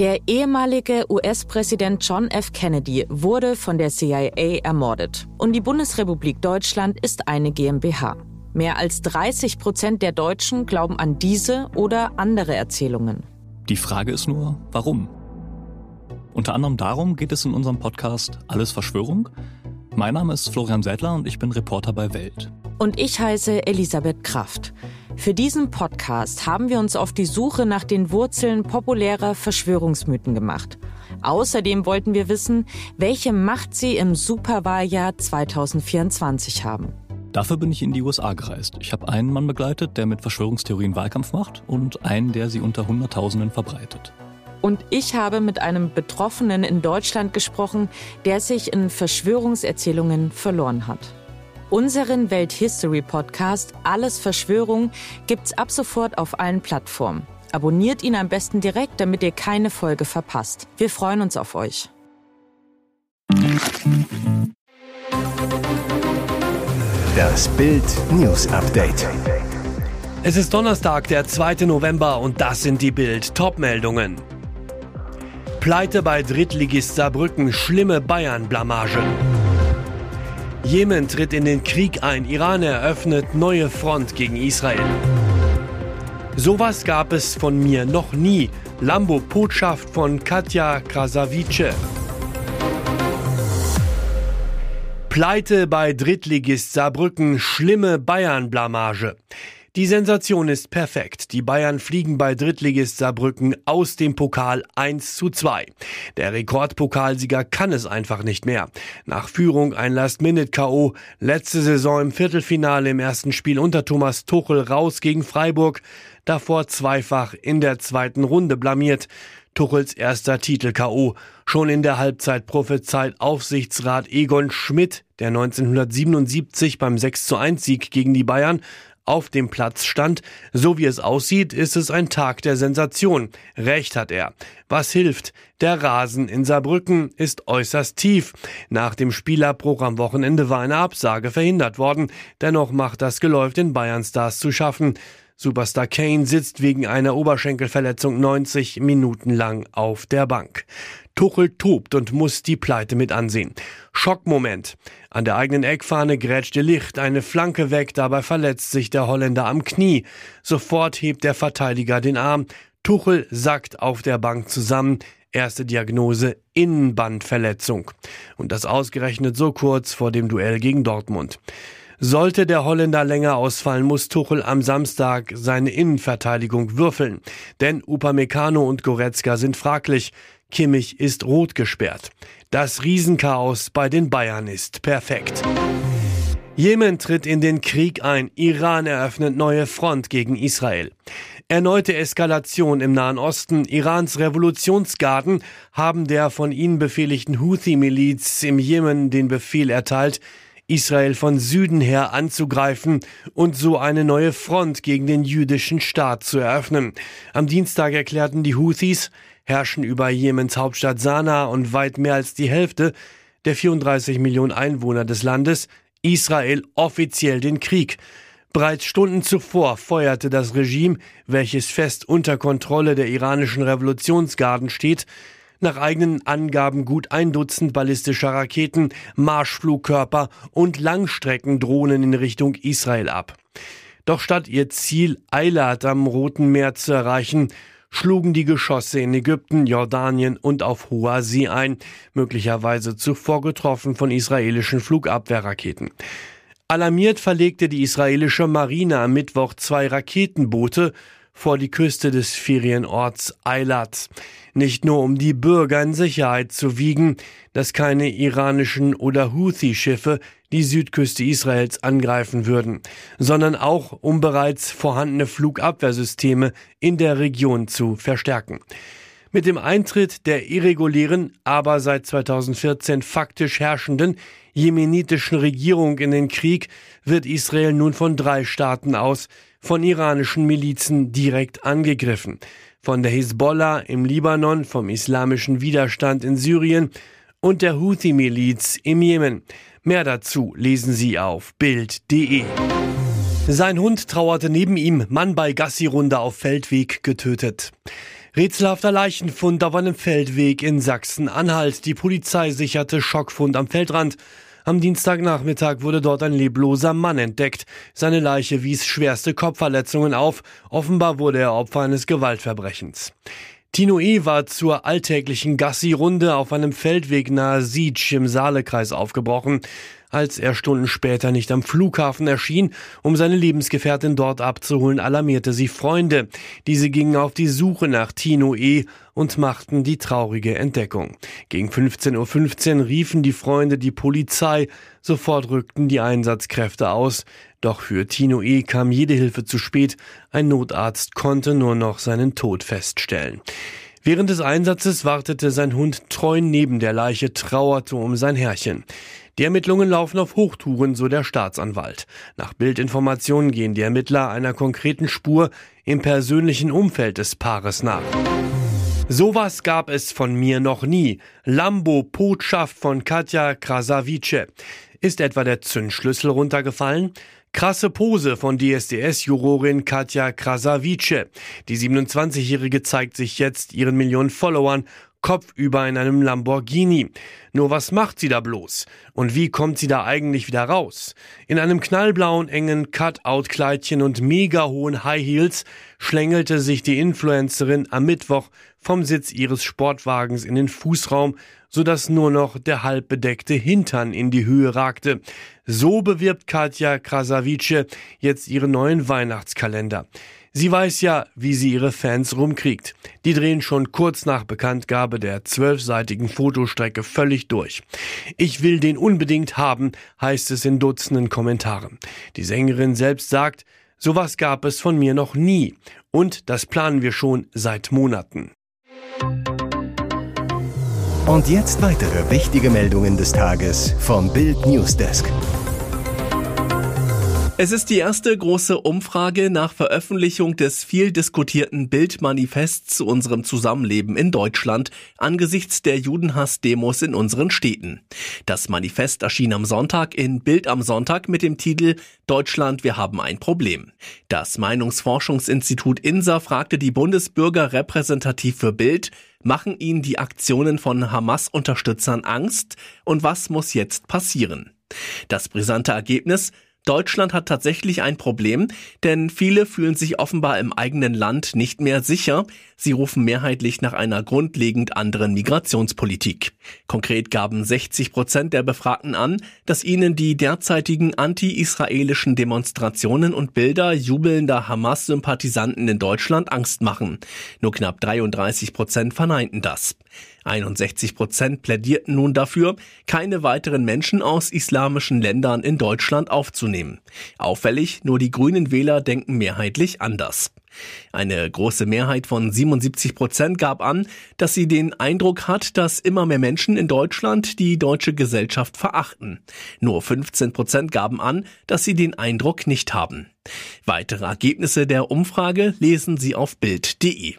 Der ehemalige US-Präsident John F. Kennedy wurde von der CIA ermordet. Und die Bundesrepublik Deutschland ist eine GmbH. Mehr als 30 Prozent der Deutschen glauben an diese oder andere Erzählungen. Die Frage ist nur, warum? Unter anderem darum geht es in unserem Podcast Alles Verschwörung. Mein Name ist Florian Seidler und ich bin Reporter bei Welt. Und ich heiße Elisabeth Kraft. Für diesen Podcast haben wir uns auf die Suche nach den Wurzeln populärer Verschwörungsmythen gemacht. Außerdem wollten wir wissen, welche Macht sie im Superwahljahr 2024 haben. Dafür bin ich in die USA gereist. Ich habe einen Mann begleitet, der mit Verschwörungstheorien Wahlkampf macht und einen, der sie unter Hunderttausenden verbreitet. Und ich habe mit einem Betroffenen in Deutschland gesprochen, der sich in Verschwörungserzählungen verloren hat. Unseren Welthistory Podcast Alles Verschwörung gibt's ab sofort auf allen Plattformen. Abonniert ihn am besten direkt, damit ihr keine Folge verpasst. Wir freuen uns auf euch. Das Bild News Update. Es ist Donnerstag, der 2. November und das sind die Bild Topmeldungen. Pleite bei Drittligist Saarbrücken, schlimme Bayern Blamage. Jemen tritt in den Krieg ein. Iran eröffnet neue Front gegen Israel. Sowas gab es von mir noch nie. Lambo Botschaft von Katja Krasavice. Pleite bei Drittligist Saarbrücken, schlimme Bayern-Blamage. Die Sensation ist perfekt. Die Bayern fliegen bei Drittligist Saarbrücken aus dem Pokal 1 zu 2. Der Rekordpokalsieger kann es einfach nicht mehr. Nach Führung ein Last-Minute-K.O. Letzte Saison im Viertelfinale im ersten Spiel unter Thomas Tuchel raus gegen Freiburg. Davor zweifach in der zweiten Runde blamiert. Tuchels erster Titel K.O. Schon in der Halbzeit prophezeit Aufsichtsrat Egon Schmidt, der 1977 beim 6 zu 1 Sieg gegen die Bayern auf dem Platz stand. So wie es aussieht, ist es ein Tag der Sensation. Recht hat er. Was hilft? Der Rasen in Saarbrücken ist äußerst tief. Nach dem Spielabbruch am Wochenende war eine Absage verhindert worden. Dennoch macht das Geläuf den Bayern Stars zu schaffen. Superstar Kane sitzt wegen einer Oberschenkelverletzung 90 Minuten lang auf der Bank. Tuchel tobt und muss die Pleite mit ansehen. Schockmoment. An der eigenen Eckfahne grätscht de Licht eine Flanke weg, dabei verletzt sich der Holländer am Knie. Sofort hebt der Verteidiger den Arm. Tuchel sackt auf der Bank zusammen. Erste Diagnose Innenbandverletzung. Und das ausgerechnet so kurz vor dem Duell gegen Dortmund. Sollte der Holländer länger ausfallen, muss Tuchel am Samstag seine Innenverteidigung würfeln. Denn Upamecano und Goretzka sind fraglich. Kimmich ist rot gesperrt. Das Riesenchaos bei den Bayern ist perfekt. Jemen tritt in den Krieg ein. Iran eröffnet neue Front gegen Israel. Erneute Eskalation im Nahen Osten. Irans Revolutionsgarden haben der von ihnen befehligten Houthi-Miliz im Jemen den Befehl erteilt, Israel von Süden her anzugreifen und so eine neue Front gegen den jüdischen Staat zu eröffnen. Am Dienstag erklärten die Houthis, herrschen über Jemens Hauptstadt Sanaa und weit mehr als die Hälfte der 34 Millionen Einwohner des Landes, Israel offiziell den Krieg. Bereits Stunden zuvor feuerte das Regime, welches fest unter Kontrolle der iranischen Revolutionsgarden steht, nach eigenen Angaben gut ein Dutzend ballistischer Raketen, Marschflugkörper und Langstreckendrohnen in Richtung Israel ab. Doch statt ihr Ziel Eilat am Roten Meer zu erreichen, schlugen die Geschosse in Ägypten, Jordanien und auf hoher See ein, möglicherweise zuvor getroffen von israelischen Flugabwehrraketen. Alarmiert verlegte die israelische Marine am Mittwoch zwei Raketenboote vor die Küste des Ferienorts Eilat. Nicht nur um die Bürger in Sicherheit zu wiegen, dass keine iranischen oder Houthi-Schiffe die Südküste Israels angreifen würden, sondern auch um bereits vorhandene Flugabwehrsysteme in der Region zu verstärken. Mit dem Eintritt der irregulären, aber seit 2014 faktisch herrschenden jemenitischen Regierung in den Krieg wird Israel nun von drei Staaten aus von iranischen Milizen direkt angegriffen. Von der Hisbollah im Libanon, vom islamischen Widerstand in Syrien und der Houthi-Miliz im Jemen. Mehr dazu lesen Sie auf Bild.de. Sein Hund trauerte neben ihm, Mann bei Gassi-Runde auf Feldweg getötet. Rätselhafter Leichenfund auf einem Feldweg in Sachsen-Anhalt. Die Polizei sicherte Schockfund am Feldrand. Am Dienstagnachmittag wurde dort ein lebloser Mann entdeckt. Seine Leiche wies schwerste Kopfverletzungen auf. Offenbar wurde er Opfer eines Gewaltverbrechens. Tino E. war zur alltäglichen Gassi-Runde auf einem Feldweg nahe Sietsch im Saalekreis aufgebrochen. Als er Stunden später nicht am Flughafen erschien, um seine Lebensgefährtin dort abzuholen, alarmierte sie Freunde. Diese gingen auf die Suche nach Tino E. und machten die traurige Entdeckung. Gegen 15.15 Uhr riefen die Freunde die Polizei. Sofort rückten die Einsatzkräfte aus. Doch für Tino E. kam jede Hilfe zu spät. Ein Notarzt konnte nur noch seinen Tod feststellen. Während des Einsatzes wartete sein Hund treu neben der Leiche, trauerte um sein Herrchen. Die Ermittlungen laufen auf Hochtouren, so der Staatsanwalt. Nach Bildinformationen gehen die Ermittler einer konkreten Spur im persönlichen Umfeld des Paares nach. Sowas gab es von mir noch nie. Lambo Botschaft von Katja Krasavice. Ist etwa der Zündschlüssel runtergefallen? Krasse Pose von DSDS-Jurorin Katja Krasavice. Die 27-Jährige zeigt sich jetzt ihren Millionen Followern kopfüber in einem Lamborghini. Nur was macht sie da bloß? Und wie kommt sie da eigentlich wieder raus? In einem knallblauen, engen Cut-Out-Kleidchen und mega hohen High Heels schlängelte sich die Influencerin am Mittwoch vom Sitz ihres Sportwagens in den Fußraum, sodass nur noch der halb bedeckte Hintern in die Höhe ragte. So bewirbt Katja Krasavice jetzt ihren neuen Weihnachtskalender. Sie weiß ja, wie sie ihre Fans rumkriegt. Die drehen schon kurz nach Bekanntgabe der zwölfseitigen Fotostrecke völlig durch. Ich will den unbedingt haben, heißt es in Dutzenden Kommentaren. Die Sängerin selbst sagt, sowas gab es von mir noch nie. Und das planen wir schon seit Monaten. Und jetzt weitere wichtige Meldungen des Tages vom Bild Newsdesk. Es ist die erste große Umfrage nach Veröffentlichung des viel diskutierten Bildmanifests zu unserem Zusammenleben in Deutschland angesichts der Judenhass-Demos in unseren Städten. Das Manifest erschien am Sonntag in Bild am Sonntag mit dem Titel Deutschland, wir haben ein Problem. Das Meinungsforschungsinstitut INSA fragte die Bundesbürger repräsentativ für Bild, machen ihnen die Aktionen von Hamas-Unterstützern Angst und was muss jetzt passieren? Das brisante Ergebnis, Deutschland hat tatsächlich ein Problem, denn viele fühlen sich offenbar im eigenen Land nicht mehr sicher. Sie rufen mehrheitlich nach einer grundlegend anderen Migrationspolitik. Konkret gaben 60 Prozent der Befragten an, dass ihnen die derzeitigen anti-israelischen Demonstrationen und Bilder jubelnder Hamas-Sympathisanten in Deutschland Angst machen. Nur knapp 33 Prozent verneinten das. 61 Prozent plädierten nun dafür, keine weiteren Menschen aus islamischen Ländern in Deutschland aufzunehmen. Auffällig, nur die grünen Wähler denken mehrheitlich anders. Eine große Mehrheit von 77 Prozent gab an, dass sie den Eindruck hat, dass immer mehr Menschen in Deutschland die deutsche Gesellschaft verachten. Nur 15 Prozent gaben an, dass sie den Eindruck nicht haben. Weitere Ergebnisse der Umfrage lesen Sie auf Bild.de.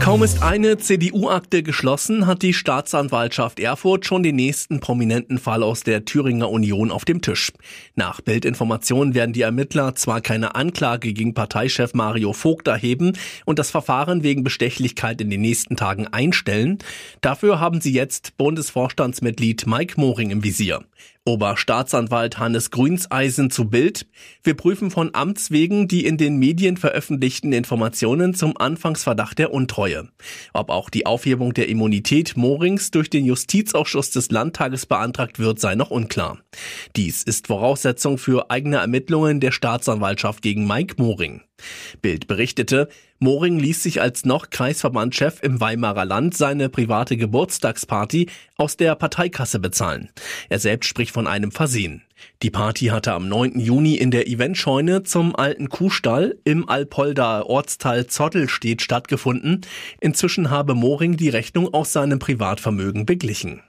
Kaum ist eine CDU-Akte geschlossen, hat die Staatsanwaltschaft Erfurt schon den nächsten prominenten Fall aus der Thüringer Union auf dem Tisch. Nach Bildinformationen werden die Ermittler zwar keine Anklage gegen Parteichef Mario Vogt erheben und das Verfahren wegen Bestechlichkeit in den nächsten Tagen einstellen, dafür haben sie jetzt Bundesvorstandsmitglied Mike Moring im Visier. Oberstaatsanwalt Hannes Grünseisen zu Bild. Wir prüfen von Amts wegen die in den Medien veröffentlichten Informationen zum Anfangsverdacht der Untreue. Ob auch die Aufhebung der Immunität Morings durch den Justizausschuss des Landtages beantragt wird, sei noch unklar. Dies ist Voraussetzung für eigene Ermittlungen der Staatsanwaltschaft gegen Mike Moring. Bild berichtete, Moring ließ sich als noch Kreisverbandchef im Weimarer Land seine private Geburtstagsparty aus der Parteikasse bezahlen. Er selbst spricht von einem Versehen. Die Party hatte am 9. Juni in der Eventscheune zum alten Kuhstall im Alpolder Ortsteil Zottelstedt stattgefunden. Inzwischen habe Moring die Rechnung aus seinem Privatvermögen beglichen.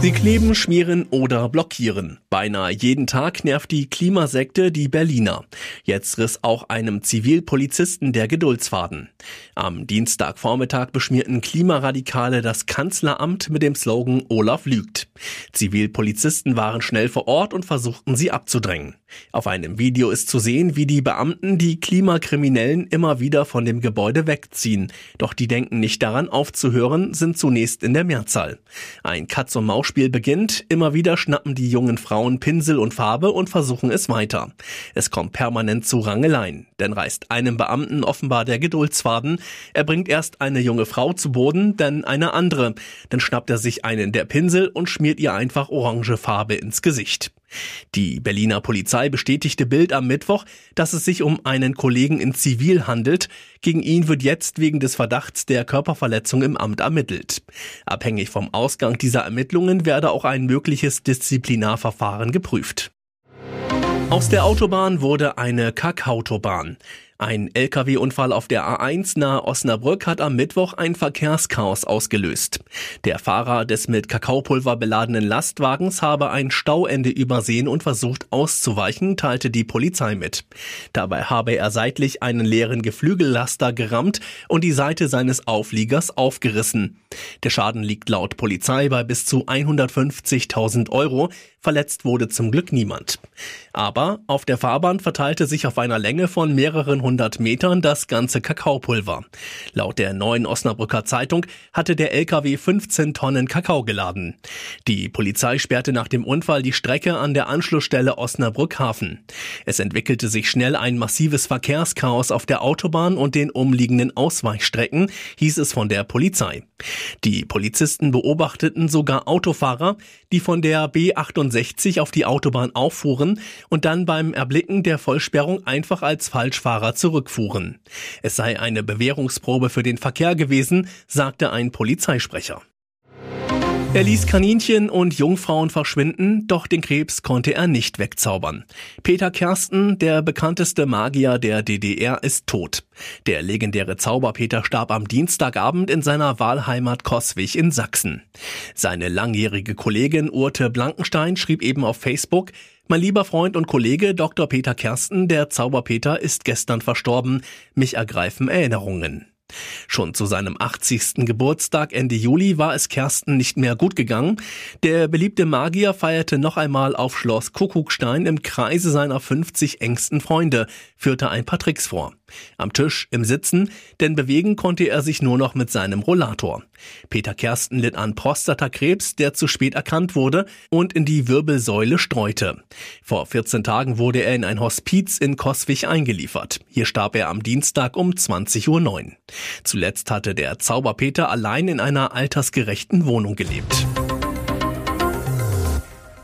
Sie kleben, schmieren oder blockieren. Beinahe jeden Tag nervt die Klimasekte die Berliner. Jetzt riss auch einem Zivilpolizisten der Geduldsfaden. Am Dienstagvormittag beschmierten Klimaradikale das Kanzleramt mit dem Slogan Olaf lügt. Zivilpolizisten waren schnell vor Ort und versuchten sie abzudrängen. Auf einem Video ist zu sehen, wie die Beamten die Klimakriminellen immer wieder von dem Gebäude wegziehen. Doch die denken nicht daran aufzuhören, sind zunächst in der Mehrzahl. Ein Katz-und-Maus-Spiel beginnt, immer wieder schnappen die jungen Frauen Pinsel und Farbe und versuchen es weiter. Es kommt permanent zu Rangeleien, denn reißt einem Beamten offenbar der Geduldsfaden. Er bringt erst eine junge Frau zu Boden, dann eine andere. Dann schnappt er sich einen der Pinsel und schmiert ihr einfach orange Farbe ins Gesicht. Die Berliner Polizei bestätigte Bild am Mittwoch, dass es sich um einen Kollegen in Zivil handelt. Gegen ihn wird jetzt wegen des Verdachts der Körperverletzung im Amt ermittelt. Abhängig vom Ausgang dieser Ermittlungen werde auch ein mögliches Disziplinarverfahren geprüft. Aus der Autobahn wurde eine Kakautobahn. Ein Lkw-Unfall auf der A1 nahe Osnabrück hat am Mittwoch ein Verkehrschaos ausgelöst. Der Fahrer des mit Kakaopulver beladenen Lastwagens habe ein Stauende übersehen und versucht auszuweichen, teilte die Polizei mit. Dabei habe er seitlich einen leeren Geflügellaster gerammt und die Seite seines Aufliegers aufgerissen. Der Schaden liegt laut Polizei bei bis zu 150.000 Euro. Verletzt wurde zum Glück niemand. Aber auf der Fahrbahn verteilte sich auf einer Länge von mehreren hundert Metern das ganze Kakaopulver. Laut der neuen Osnabrücker Zeitung hatte der LKW 15 Tonnen Kakao geladen. Die Polizei sperrte nach dem Unfall die Strecke an der Anschlussstelle Osnabrück-Hafen. Es entwickelte sich schnell ein massives Verkehrschaos auf der Autobahn und den umliegenden Ausweichstrecken, hieß es von der Polizei. Die Polizisten beobachteten sogar Autofahrer, die von der B68 auf die Autobahn auffuhren und dann beim Erblicken der Vollsperrung einfach als Falschfahrer zurückfuhren. Es sei eine Bewährungsprobe für den Verkehr gewesen, sagte ein Polizeisprecher. Er ließ Kaninchen und Jungfrauen verschwinden, doch den Krebs konnte er nicht wegzaubern. Peter Kersten, der bekannteste Magier der DDR, ist tot. Der legendäre Zauberpeter starb am Dienstagabend in seiner Wahlheimat Coswig in Sachsen. Seine langjährige Kollegin Urte Blankenstein schrieb eben auf Facebook, mein lieber Freund und Kollege Dr. Peter Kersten, der Zauberpeter, ist gestern verstorben. Mich ergreifen Erinnerungen. Schon zu seinem 80. Geburtstag Ende Juli war es Kersten nicht mehr gut gegangen. Der beliebte Magier feierte noch einmal auf Schloss Kuckuckstein im Kreise seiner 50 engsten Freunde, führte ein paar Tricks vor. Am Tisch, im Sitzen, denn bewegen konnte er sich nur noch mit seinem Rollator. Peter Kersten litt an Prostatakrebs, der zu spät erkannt wurde und in die Wirbelsäule streute. Vor 14 Tagen wurde er in ein Hospiz in Coswig eingeliefert. Hier starb er am Dienstag um 20.09 Uhr. Zuletzt hatte der Zauberpeter allein in einer altersgerechten Wohnung gelebt.